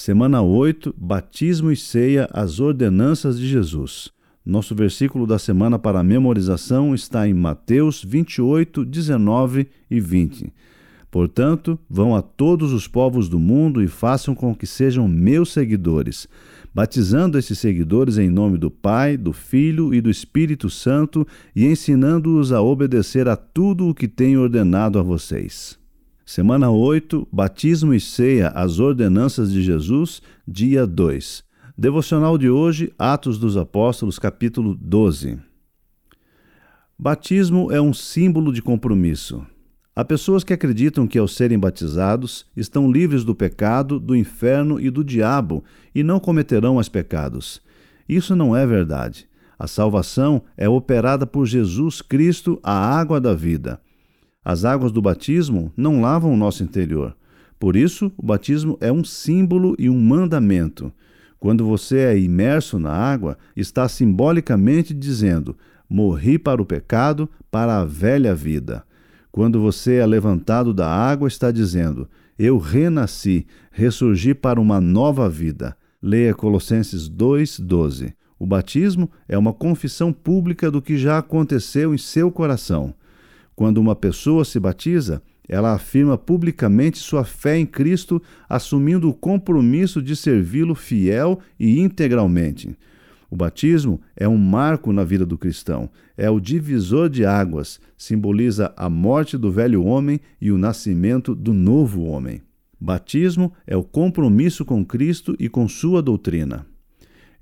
Semana 8, Batismo e Ceia, as ordenanças de Jesus. Nosso versículo da semana para memorização está em Mateus 28, 19 e 20. Portanto, vão a todos os povos do mundo e façam com que sejam meus seguidores, batizando esses seguidores em nome do Pai, do Filho e do Espírito Santo e ensinando-os a obedecer a tudo o que tenho ordenado a vocês. Semana 8, Batismo e Ceia, as ordenanças de Jesus, dia 2. Devocional de hoje, Atos dos Apóstolos, capítulo 12. Batismo é um símbolo de compromisso. Há pessoas que acreditam que, ao serem batizados, estão livres do pecado, do inferno e do diabo e não cometerão mais pecados. Isso não é verdade. A salvação é operada por Jesus Cristo, a água da vida. As águas do batismo não lavam o nosso interior. Por isso, o batismo é um símbolo e um mandamento. Quando você é imerso na água, está simbolicamente dizendo: morri para o pecado, para a velha vida. Quando você é levantado da água, está dizendo: eu renasci, ressurgi para uma nova vida. Leia Colossenses 2:12. O batismo é uma confissão pública do que já aconteceu em seu coração. Quando uma pessoa se batiza, ela afirma publicamente sua fé em Cristo, assumindo o compromisso de servi-lo fiel e integralmente. O batismo é um marco na vida do cristão, é o divisor de águas, simboliza a morte do velho homem e o nascimento do novo homem. Batismo é o compromisso com Cristo e com sua doutrina.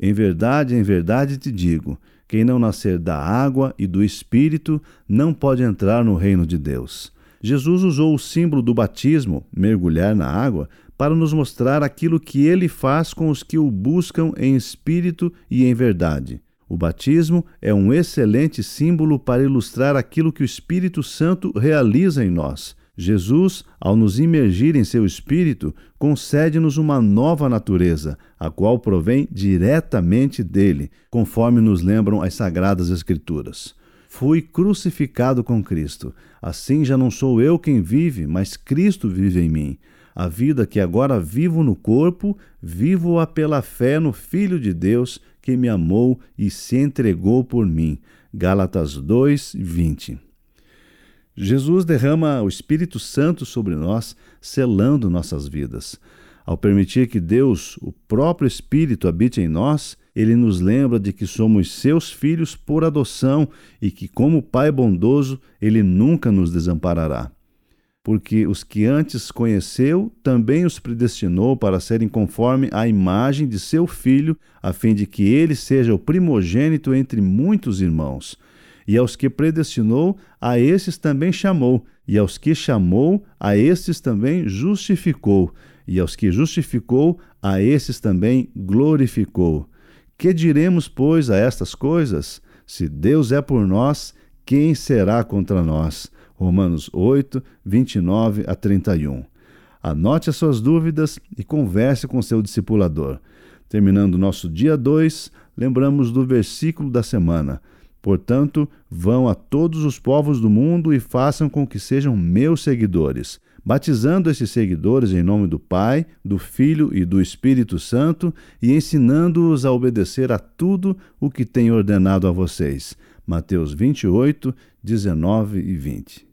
Em verdade, em verdade te digo: quem não nascer da água e do Espírito não pode entrar no reino de Deus. Jesus usou o símbolo do batismo, mergulhar na água, para nos mostrar aquilo que ele faz com os que o buscam em espírito e em verdade. O batismo é um excelente símbolo para ilustrar aquilo que o Espírito Santo realiza em nós. Jesus, ao nos imergir em seu espírito, concede-nos uma nova natureza, a qual provém diretamente dele, conforme nos lembram as sagradas Escrituras. Fui crucificado com Cristo. Assim já não sou eu quem vive, mas Cristo vive em mim. A vida que agora vivo no corpo, vivo-a pela fé no Filho de Deus que me amou e se entregou por mim. Gálatas 2, 20. Jesus derrama o Espírito Santo sobre nós, selando nossas vidas. Ao permitir que Deus, o próprio Espírito, habite em nós, ele nos lembra de que somos seus filhos por adoção e que, como Pai bondoso, ele nunca nos desamparará. Porque os que antes conheceu, também os predestinou para serem conforme a imagem de seu filho, a fim de que ele seja o primogênito entre muitos irmãos. E aos que predestinou, a esses também chamou. E aos que chamou, a esses também justificou. E aos que justificou, a esses também glorificou. Que diremos, pois, a estas coisas? Se Deus é por nós, quem será contra nós? Romanos 8, 29 a 31. Anote as suas dúvidas e converse com seu discipulador. Terminando nosso dia 2, lembramos do versículo da semana. Portanto, vão a todos os povos do mundo e façam com que sejam meus seguidores, batizando esses seguidores em nome do Pai, do Filho e do Espírito Santo e ensinando-os a obedecer a tudo o que tenho ordenado a vocês. Mateus 28, 19 e 20.